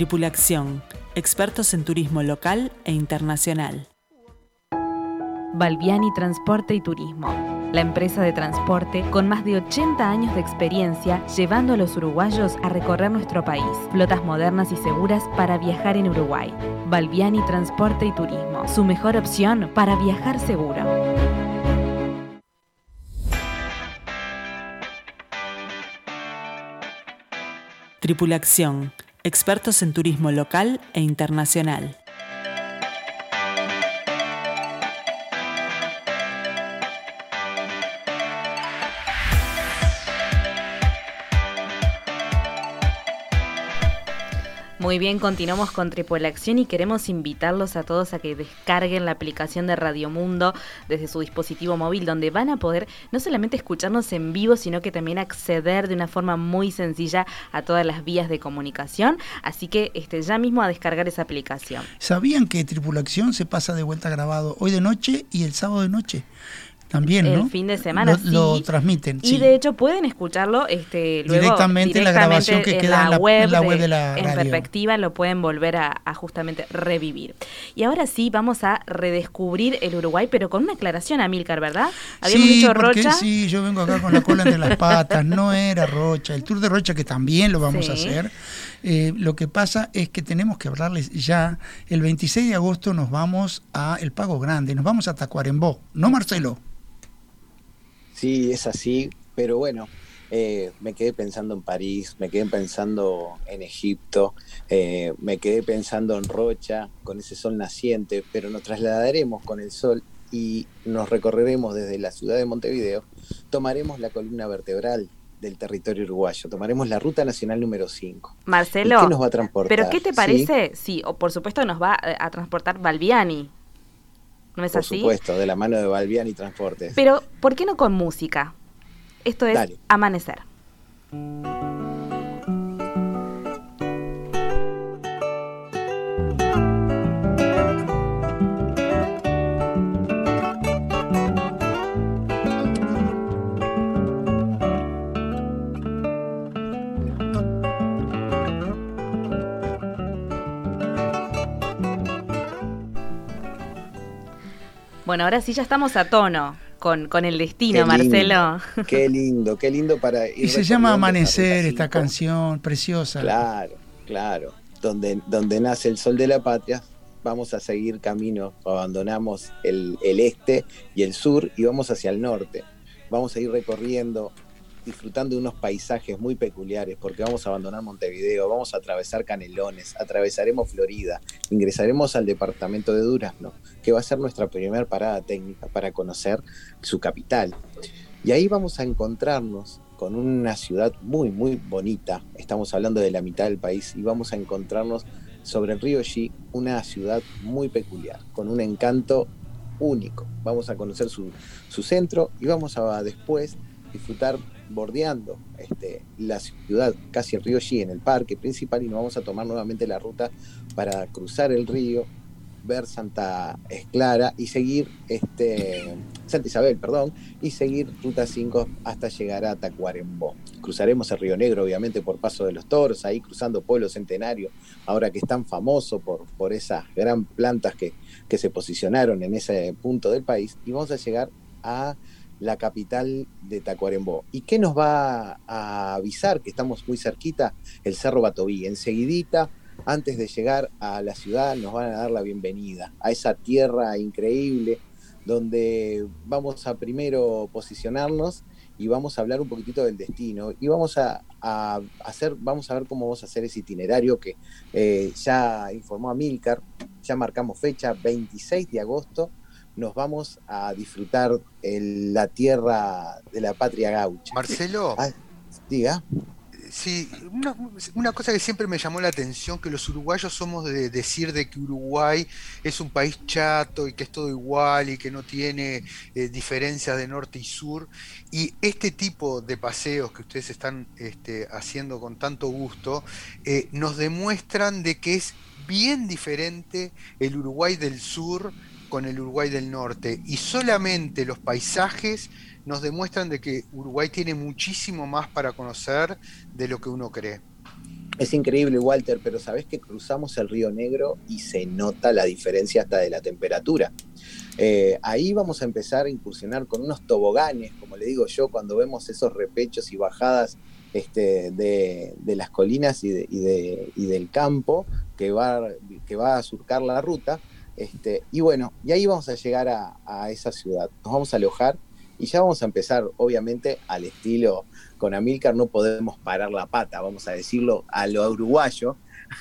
Tripulación, expertos en turismo local e internacional. Balbiani Transporte y Turismo, la empresa de transporte con más de 80 años de experiencia llevando a los uruguayos a recorrer nuestro país. Flotas modernas y seguras para viajar en Uruguay. Balbiani Transporte y Turismo, su mejor opción para viajar seguro. Tripulación expertos en turismo local e internacional. Muy bien, continuamos con Acción y queremos invitarlos a todos a que descarguen la aplicación de Radio Mundo desde su dispositivo móvil, donde van a poder no solamente escucharnos en vivo, sino que también acceder de una forma muy sencilla a todas las vías de comunicación. Así que este, ya mismo a descargar esa aplicación. ¿Sabían que Tripulación se pasa de vuelta grabado hoy de noche y el sábado de noche? También, el fin de semana lo, sí. transmiten. Y de hecho pueden escucharlo este, luego directamente, la grabación que queda en la, web, de, la En perspectiva lo pueden volver a, justamente revivir. Y ahora sí vamos a redescubrir el Uruguay, pero con una aclaración a Milcar, ¿verdad? Habíamos sí, dicho Rocha. Sí, yo vengo acá con la cola entre las patas. No era Rocha. El tour de Rocha, que también lo vamos a hacer. Eh, lo que pasa es que tenemos que hablarles ya. El 26 de agosto nos vamos a El Pago Grande, nos vamos a Tacuarembó, ¿no, Marcelo? Sí, es así, pero bueno, eh, me quedé pensando en París, me quedé pensando en Egipto, eh, me quedé pensando en Rocha, con ese sol naciente, pero nos trasladaremos con el sol y nos recorreremos desde la ciudad de Montevideo, tomaremos la columna vertebral del territorio uruguayo. Tomaremos la ruta nacional número 5. Marcelo, ¿Qué nos va a transportar? ¿pero qué te parece? Sí, o por supuesto nos va a, a transportar Balbiani. ¿No es Por así? supuesto, de la mano de Balbiani Transportes. Pero, ¿por qué no con música? Esto es Dale. Amanecer. Bueno, ahora sí ya estamos a tono con, con el destino, Qué lindo, Marcelo. Qué lindo, qué lindo para ir Y se llama Amanecer esta 5. canción, preciosa. Claro, claro. Donde, donde nace el sol de la patria, vamos a seguir camino, abandonamos el, el este y el sur y vamos hacia el norte. Vamos a ir recorriendo, disfrutando de unos paisajes muy peculiares, porque vamos a abandonar Montevideo, vamos a atravesar Canelones, atravesaremos Florida, ingresaremos al departamento de Durazno, que va a ser nuestra primera parada técnica para conocer su capital. Y ahí vamos a encontrarnos con una ciudad muy, muy bonita. Estamos hablando de la mitad del país y vamos a encontrarnos sobre el río Xi, una ciudad muy peculiar, con un encanto único. Vamos a conocer su, su centro y vamos a después disfrutar bordeando este, la ciudad, casi el río Xi, en el parque principal y nos vamos a tomar nuevamente la ruta para cruzar el río, ver Santa Esclara y seguir este, Santa Isabel, perdón, y seguir Ruta 5 hasta llegar a Tacuarembó. Cruzaremos el Río Negro, obviamente, por Paso de los Toros, ahí cruzando Pueblo Centenario, ahora que es tan famoso por, por esas gran plantas que, que se posicionaron en ese punto del país, y vamos a llegar a la capital de Tacuarembó. ¿Y qué nos va a avisar? Que estamos muy cerquita, el Cerro Batoví. Enseguidita, antes de llegar a la ciudad, nos van a dar la bienvenida a esa tierra increíble donde vamos a primero posicionarnos y vamos a hablar un poquitito del destino y vamos a, hacer, vamos a ver cómo vamos a hacer ese itinerario que eh, ya informó a Milcar, ya marcamos fecha, 26 de agosto, nos vamos a disfrutar la tierra de la patria gaucha. Marcelo, Ah, diga. sí, una, una cosa que siempre me llamó la atención, que los uruguayos somos de decir de que Uruguay es un país chato y que es todo igual y que no tiene eh, diferencias de norte y sur. Y este tipo de paseos que ustedes están este, haciendo con tanto gusto, eh, nos demuestran de que es bien diferente el Uruguay del sur con el Uruguay del norte. Y solamente los paisajes nos demuestran de que Uruguay tiene muchísimo más para conocer de lo que uno cree. Es increíble, Walter, pero sabés que cruzamos el Río Negro y se nota la diferencia hasta de la temperatura. Eh, ahí vamos a empezar a incursionar con unos toboganes, como le digo yo, cuando vemos esos repechos y bajadas este, de, las colinas y, del campo que va, que va a surcar la ruta. Este, y bueno, y ahí vamos a llegar a, esa ciudad. Nos vamos a alojar y ya vamos a empezar, obviamente, al estilo con Amílcar no podemos parar la pata, vamos a decirlo a lo uruguayo,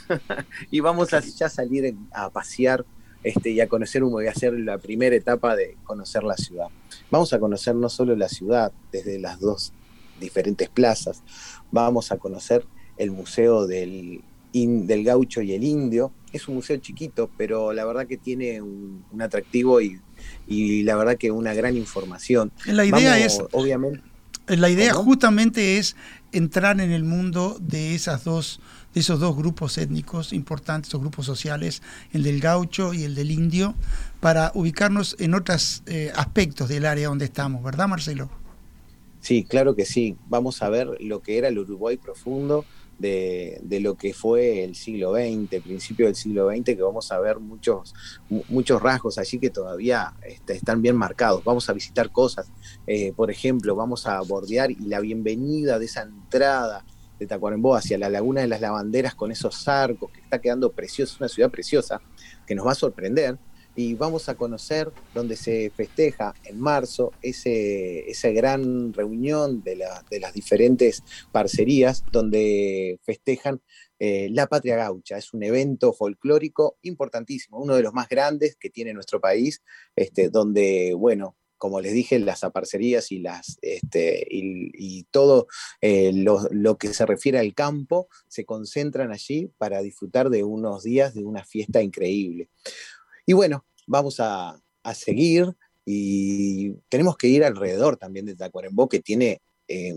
y vamos a ya salir a pasear este, y a conocer, voy a hacer la primera etapa de conocer la ciudad. Vamos a conocer no solo la ciudad desde las dos diferentes plazas, vamos a conocer el Museo del, in, del Gaucho y el Indio. Es un museo chiquito, pero la verdad que tiene un, un atractivo y, y, la verdad que una gran información. La idea vamos, es, obviamente, la idea ¿cómo? justamente es entrar en el mundo de esas dos de esos dos grupos étnicos importantes, esos grupos sociales, el del gaucho y el del indio, para ubicarnos en otros eh, aspectos del área donde estamos, ¿verdad, Marcelo? Sí, claro que sí. Vamos a ver lo que era el Uruguay profundo, de, de, lo que fue el siglo XX, principio del siglo XX, que vamos a ver muchos, muchos rasgos allí que todavía este, están bien marcados. Vamos a visitar cosas, eh, por ejemplo, vamos a bordear y la bienvenida de esa entrada de Tacuarembó hacia la Laguna de las Lavanderas con esos arcos, que está quedando preciosa, una ciudad preciosa, que nos va a sorprender. Y vamos a conocer donde se festeja en marzo ese, esa gran reunión de, de las diferentes parcerías donde festejan eh, la Patria Gaucha. Es un evento folclórico importantísimo, uno de los más grandes que tiene nuestro país, este, donde, bueno, como les dije, las aparcerías y, las, este, y, todo eh, lo, que se refiere al campo se concentran allí para disfrutar de unos días de una fiesta increíble. Y bueno, vamos a, seguir y tenemos que ir alrededor también de Tacuarembó, que tiene eh,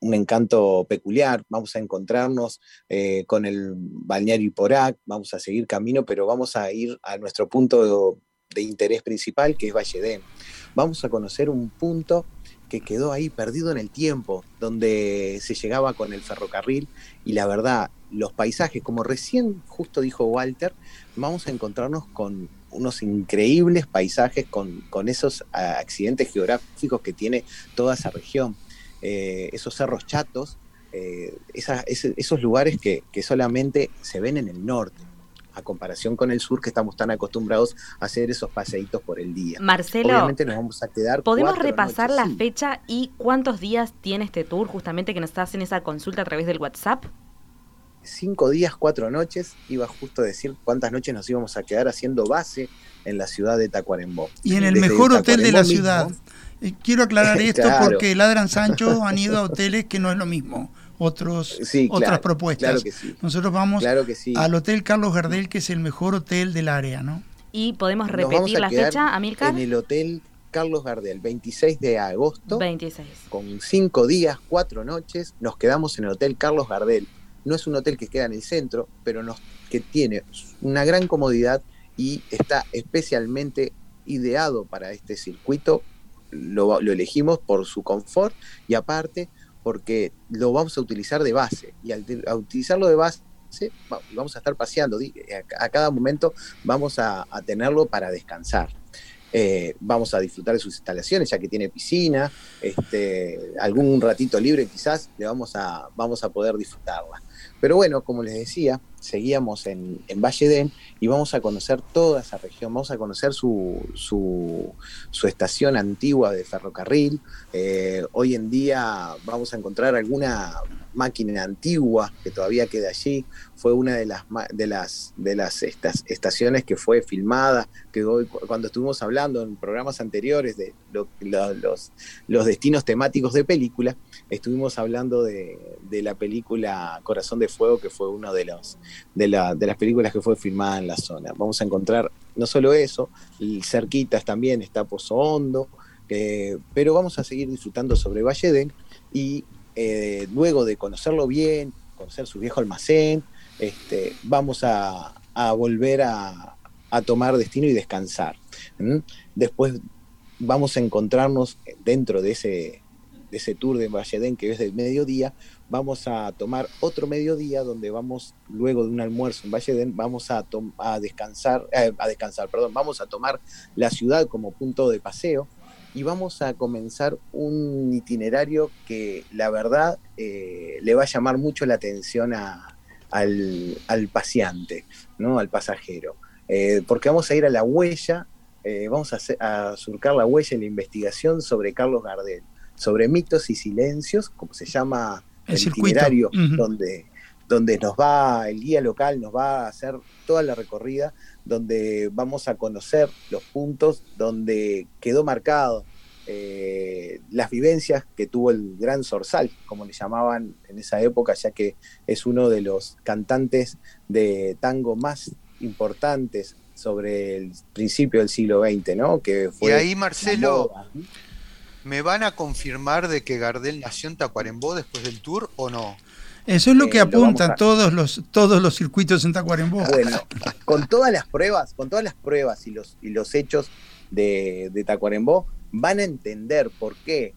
un encanto peculiar. Vamos a encontrarnos eh, con el balneario Iporac, vamos a seguir camino, pero vamos a ir a nuestro punto de, interés principal, que es Valledén. Vamos a conocer un punto que quedó ahí perdido en el tiempo, donde se llegaba con el ferrocarril y la verdad, los paisajes, como recién justo dijo Walter, vamos a encontrarnos con unos increíbles paisajes, con, con esos ah, accidentes geográficos que tiene toda esa región. Eh, esos cerros chatos, eh, esos lugares que, solamente se ven en el norte, a comparación con el sur que estamos tan acostumbrados a hacer esos paseitos por el día. Marcelo, obviamente nos vamos a quedar. ¿Podemos repasar la fecha y cuántos días tiene este tour, justamente que nos hacen esa consulta a través del WhatsApp? Cinco días, cuatro noches. Iba justo a decir cuántas noches nos íbamos a quedar haciendo base en la ciudad de Tacuarembó. Y en el mejor hotel de la ciudad. Eh, quiero aclarar esto porque Ladran Sancho han ido a hoteles que no es lo mismo. Otros, otras propuestas. Nosotros vamos al Hotel Carlos Gardel, que es el mejor hotel del área, ¿no? Y podemos repetir la fecha, Amilcar. En el Hotel Carlos Gardel, 26 de agosto. 26. Con cinco días, cuatro noches, nos quedamos en el Hotel Carlos Gardel. No es un hotel que queda en el centro, pero nos, que tiene una gran comodidad y está especialmente ideado para este circuito lo, elegimos por su confort y aparte porque lo vamos a utilizar de base. Y al, utilizarlo de base, vamos a estar paseando. A, cada momento vamos a, tenerlo para descansar. Eh, vamos a disfrutar de sus instalaciones, ya que tiene piscina, este, algún ratito libre quizás, le vamos a, vamos a poder disfrutarla. Pero bueno, como les decía, seguíamos en, en Valle y vamos a conocer toda esa región, vamos a conocer su, su, estación antigua de ferrocarril. Eh, hoy en día vamos a encontrar alguna máquina antigua que todavía queda allí. Fue una de las, de las, de las estas, estaciones que fue filmada, que hoy, cuando estuvimos hablando en programas anteriores de los, los destinos temáticos de película, estuvimos hablando de, de la película Corazón de Fuego, que fue uno de los de, la, de las películas que fue filmada en la zona. Vamos a encontrar no solo eso, cerquitas también está Pozo Hondo, pero vamos a seguir disfrutando sobre Valle y eh, luego de conocerlo bien, conocer su viejo almacén, este, vamos a, volver a, tomar destino y descansar. Después vamos a encontrarnos dentro de ese, ese tour de Valledén que es del mediodía, vamos a tomar otro mediodía donde vamos, luego de un almuerzo en Valledén, vamos a, a descansar, eh, a descansar, perdón, vamos a tomar la ciudad como punto de paseo y vamos a comenzar un itinerario que la verdad eh, le va a llamar mucho la atención al, al, paseante, ¿no? al pasajero, eh, porque vamos a ir a la huella, vamos a, a surcar la huella en la investigación sobre Carlos Gardel, sobre mitos y silencios, como se llama el, itinerario donde, donde nos va, el guía local nos va a hacer toda la recorrida, donde vamos a conocer los puntos donde quedó marcado eh, las vivencias que tuvo el gran Zorzal, como le llamaban en esa época, ya que es uno de los cantantes de tango más importantes sobre el principio del siglo XX, ¿no? Que fue y ahí, Marcelo, ¿Me van a confirmar de que Gardel nació en Tacuarembó después del tour o no? Eso es lo que eh, apuntan todos los todos los circuitos en Tacuarembó. Bueno, con todas las pruebas, con todas las pruebas y los y los hechos de, Tacuarembó, van a entender por qué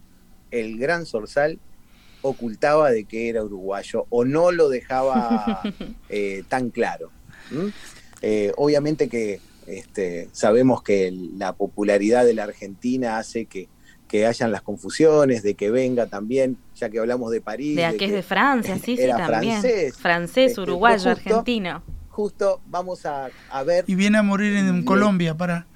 el gran Zorzal ocultaba de que era uruguayo o no lo dejaba eh, tan claro. Eh, obviamente que este, sabemos que la popularidad de la Argentina hace que que hayan las confusiones, de que venga también, ya que hablamos de París. De, que, es de Francia, sí, sí, también. Francés, francés este, uruguayo, argentino. Justo vamos a, ver. Y viene a morir en Colombia para.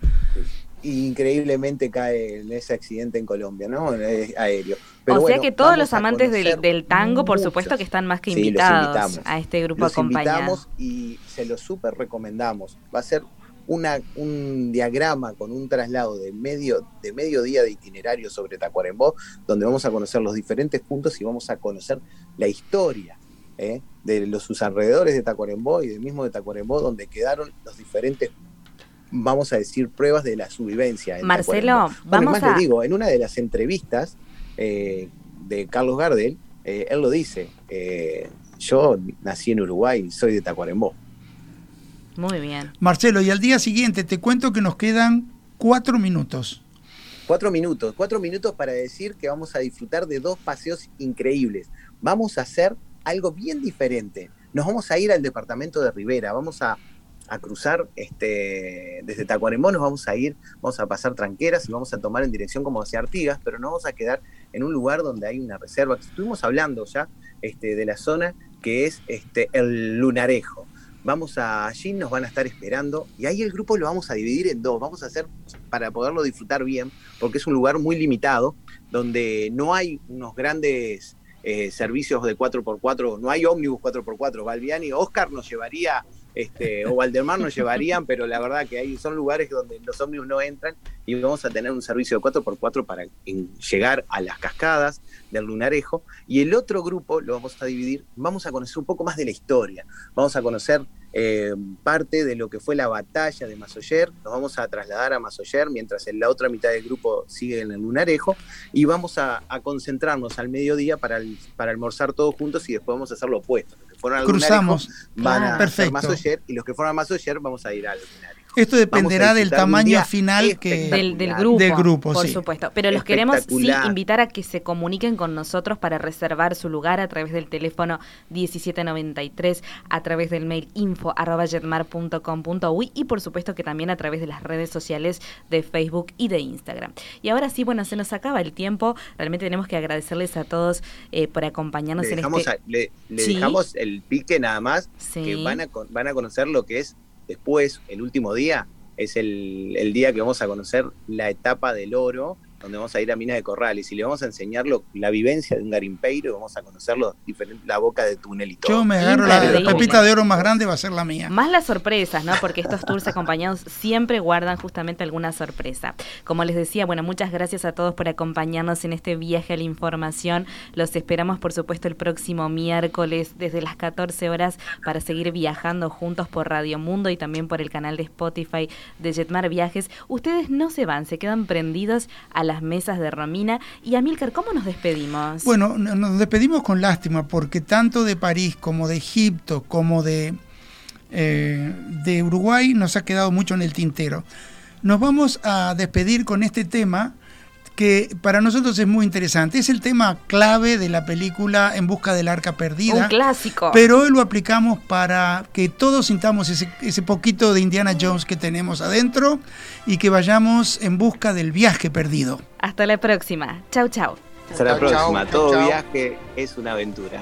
Increíblemente cae en ese accidente en Colombia, ¿no? aéreo. o sea que todos los amantes del, tango, por supuesto, que están más que invitados a este grupo los acompañado. y se lo súper recomendamos. Va a ser una, un diagrama con un traslado de medio, de medio día de itinerario sobre Tacuarembó, donde vamos a conocer los diferentes puntos y vamos a conocer la historia ¿eh? de los, sus alrededores de Tacuarembó y del mismo de Tacuarembó, donde quedaron los diferentes vamos a decir, pruebas de la subvivencia. Marcelo, vamos a... digo, en una de las entrevistas eh, de Carlos Gardel, eh, él lo dice, yo nací en Uruguay, soy de Tacuarembó. Muy bien. Marcelo, y al día siguiente te cuento que nos quedan cuatro minutos. Cuatro minutos, cuatro minutos para decir que vamos a disfrutar de dos paseos increíbles. Vamos a hacer algo bien diferente. Nos vamos a ir al departamento de Rivera, vamos a, cruzar este, desde Tacuarembó, nos vamos a ir, vamos a pasar tranqueras y vamos a tomar en dirección como hacia Artigas, pero no vamos a quedar en un lugar donde hay una reserva. Estuvimos hablando ya este, de la zona que es este, el Lunarejo. Vamos a allí, nos van a estar esperando y ahí el grupo lo vamos a dividir en dos. Vamos a hacer para poderlo disfrutar bien, porque es un lugar muy limitado, donde no hay unos grandes eh, servicios de 4x4, no hay ómnibus 4x4. Valviani, Oscar nos llevaría este, o Valdemar nos llevarían, pero la verdad que hay, son lugares donde los ómnibus no entran y vamos a tener un servicio de 4x4 para llegar a las cascadas del Lunarejo. Y el otro grupo lo vamos a dividir, vamos a conocer un poco más de la historia, vamos a conocer eh, parte de lo que fue la batalla de Masoyer, nos vamos a trasladar a Masoyer mientras en la otra mitad del grupo sigue en el Lunarejo y vamos a, concentrarnos al mediodía para, para almorzar todos juntos y después vamos a hacer lo opuesto. Los que fueron al Cruzamos. van a hacer Masoyer y los que fueron a Masoyer vamos a ir al Lunarejo. Esto dependerá del tamaño final que del, grupo, del grupo por supuesto. Pero los queremos sí invitar a que se comuniquen con nosotros para reservar su lugar a través del teléfono 1793, a través del mail info@jetmar.com.uy y por supuesto que también a través de las redes sociales de Facebook y de Instagram. Y ahora sí, bueno, se nos acaba el tiempo. Realmente tenemos que agradecerles a todos eh, por acompañarnos en este. le, dejamos el pique nada más que van a van a conocer lo que es después, el último día, es el, día que vamos a conocer la etapa del oro donde vamos a ir a Minas de Corrales y le vamos a enseñar la vivencia de un garimpeiro, vamos a conocerlo diferente, la boca de túnel y todo. Yo me agarro la, pepita de oro más grande, va a ser la mía. Más las sorpresas, ¿no? Porque estos tours acompañados siempre guardan justamente alguna sorpresa. Como les decía, bueno, muchas gracias a todos por acompañarnos en este viaje a la información. Los esperamos, por supuesto, el próximo miércoles desde las 14 horas para seguir viajando juntos por Radio Mundo y también por el canal de Spotify de Jetmar Viajes. Ustedes no se van, se quedan prendidos a la las mesas de Romina. Y Amílcar, ¿cómo nos despedimos? Bueno, nos despedimos con lástima porque tanto de París como de Egipto como de, eh, de Uruguay nos ha quedado mucho en el tintero. Nos vamos a despedir con este tema que para nosotros es muy interesante. Es el tema clave de la película En busca del arca perdida. Un clásico. Pero hoy lo aplicamos para que todos sintamos ese, ese poquito de Indiana Jones que tenemos adentro y que vayamos en busca del viaje perdido. Hasta la próxima. Chau, chau. Hasta la próxima. Todo viaje es una aventura.